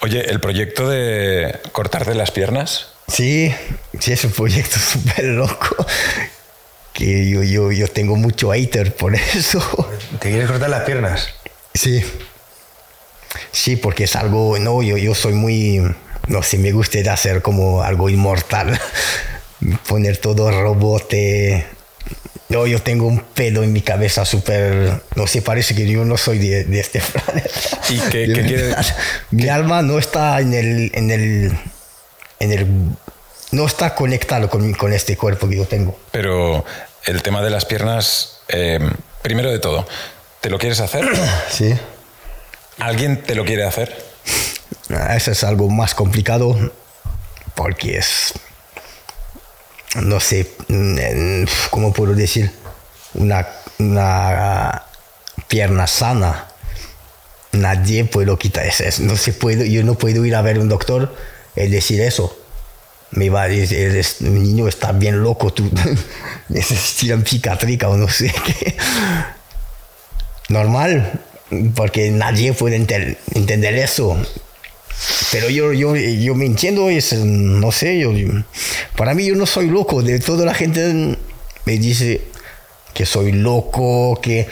Oye, ¿el proyecto de cortarte las piernas? Sí, sí, es un proyecto súper loco. Que yo, yo, yo tengo mucho hater por eso. ¿Te quieres cortar las piernas? Sí. Sí, porque es algo, no, yo, yo soy muy, no sé, me gusta hacer como algo inmortal. Poner todo robote. No, yo tengo un pelo en mi cabeza súper, no sé, parece que yo no soy de, de este planeta. ¿Y qué, qué quiere- Mi alma no está en el, en el, en el, no está conectado con, con este cuerpo que yo tengo. Pero el tema de las piernas, eh, primero de todo, ¿te lo quieres hacer? Sí. ¿Alguien te lo quiere hacer? Eso es algo más complicado porque es, no sé, mm, ¿cómo puedo decir? Una, una pierna sana. Nadie puede quitar eso. No se puede, yo no puedo ir a ver un doctor y decir eso. Me va a decir, "Eres- mi niño está bien loco, tú necesitas psiquiátrica o no sé qué. Normal, porque nadie puede entender eso. Pero yo, yo, yo me entiendo, es, no sé, yo, para mí yo no soy loco, de toda la gente me dice que soy loco, que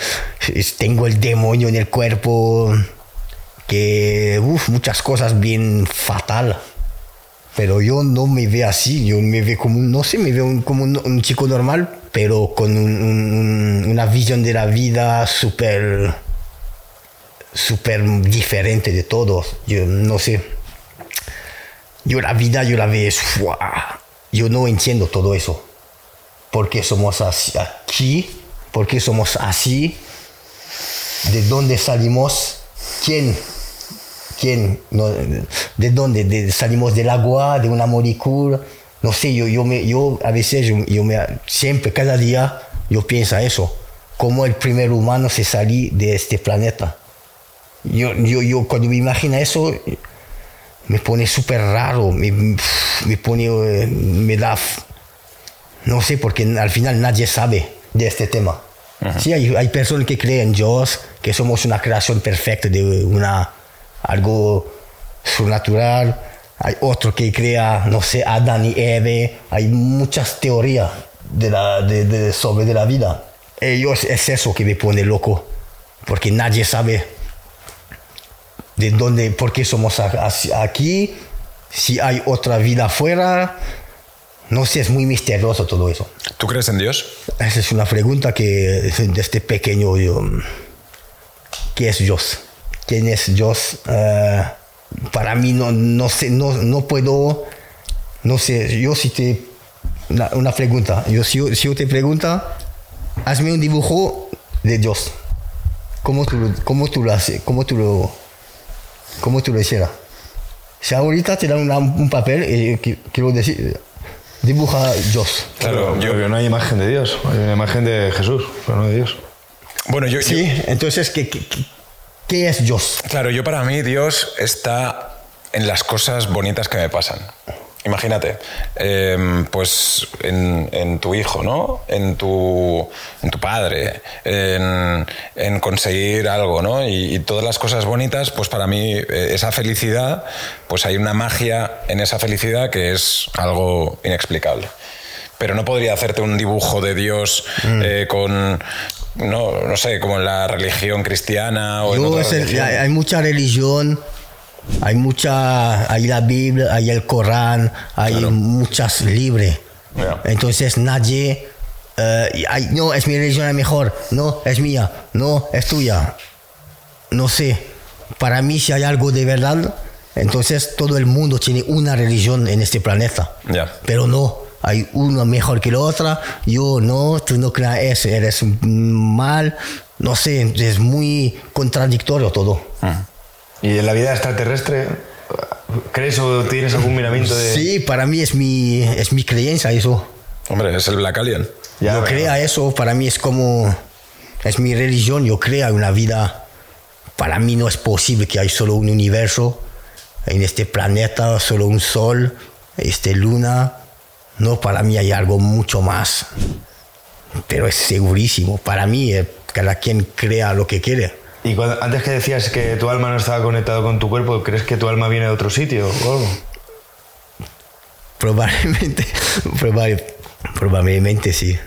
tengo el demonio en el cuerpo, que uf, muchas cosas bien fatal. Pero yo no me veo así, yo me veo como, no sé, me veo como un, un chico normal, pero con un- una visión de la vida súper súper diferente de todos. Yo no sé. Yo la vida, yo la veo, yo no entiendo todo eso. ¿Por qué somos así, aquí? ¿Por qué somos así? ¿De dónde salimos? ¿Quién? ¿Quién? ¿De dónde? ¿De- ¿Salimos del agua? ¿De una molécula? No sé, yo, yo, me, yo a veces, yo me, siempre, cada día, yo pienso eso. ¿Cómo el primer humano se salió de este planeta? Yo, yo, yo cuando me imagino eso, me pone súper raro, me, me pone, eh, me da, no sé, porque al final nadie sabe de este tema. Sí, hay, hay personas que creen en Dios, que somos una creación perfecta de una, algo sobrenatural. Hay otro que crea, no sé, Adán y Eve. Hay muchas teorías de la, de, de- sobre de la vida. Ellos es eso que me pone loco, porque nadie sabe de dónde, por qué somos aquí, si hay otra vida afuera. No sé, es muy misterioso todo eso. ¿Tú crees en Dios? Esa es una pregunta que desde pequeño yo... ¿Qué es Dios? ¿Quién es Dios? Eh, para mí no, no sé, no, no puedo... No sé, yo si te... Una, una pregunta. Yo, si, yo, si yo te pregunto, hazme un dibujo de Dios. ¿Cómo tú, cómo tú lo haces? ¿Cómo tú lo, cómo tú lo hicieras? Si ahorita te dan una- un papel, y qui- quiero decir, dibuja Dios. Claro, yo, Porque no hay imagen de Dios, hay una imagen de Jesús, pero no de Dios. bueno, yo, Sí, entonces, ¿qué, qué, qué- qué es Dios? Claro, yo para mí Dios está en las cosas bonitas que me pasan. Imagínate, em, pues en, en tu hijo, ¿no? En tu, en tu padre, en, en conseguir algo, ¿no? Y, y todas las cosas bonitas, pues para mí eh, esa felicidad, pues hay una magia en esa felicidad que es algo inexplicable. Pero no podría hacerte un dibujo de Dios eh, con, no, no sé, como en la religión cristiana o en Yo otra es el- religión. hay, hay mucha religión, hay mucha, hay la Biblia, hay el Corán, hay muchas libres. Entonces nadie, eh, hay- no, es mi religión la mejor, no, es mía, no, es tuya. No sé, para mí si hay algo de verdad, entonces todo el mundo tiene una religión en este planeta. Pero no, hay una mejor que la otra, yo no, tú no creas eso, eres mal, no sé, es muy contradictorio todo. ¿Y en la vida extraterrestre crees o tienes algún miramiento de...? Sí, para mí es mi, es mi creencia eso. Hombre, es el Black Alien. Ya, yo creo eso, para mí es como, es mi religión, yo creo en una vida, para mí no es posible que hay solo un universo, en este planeta, solo un sol, este luna, no, para mí hay algo mucho más, pero es segurísimo, para mí eh, cada quien crea lo que quiere. Y antes que decías que tu alma no estaba conectado con tu cuerpo, ¿crees que tu alma viene de otro sitio o algo? Probablemente, probable- probablemente sí.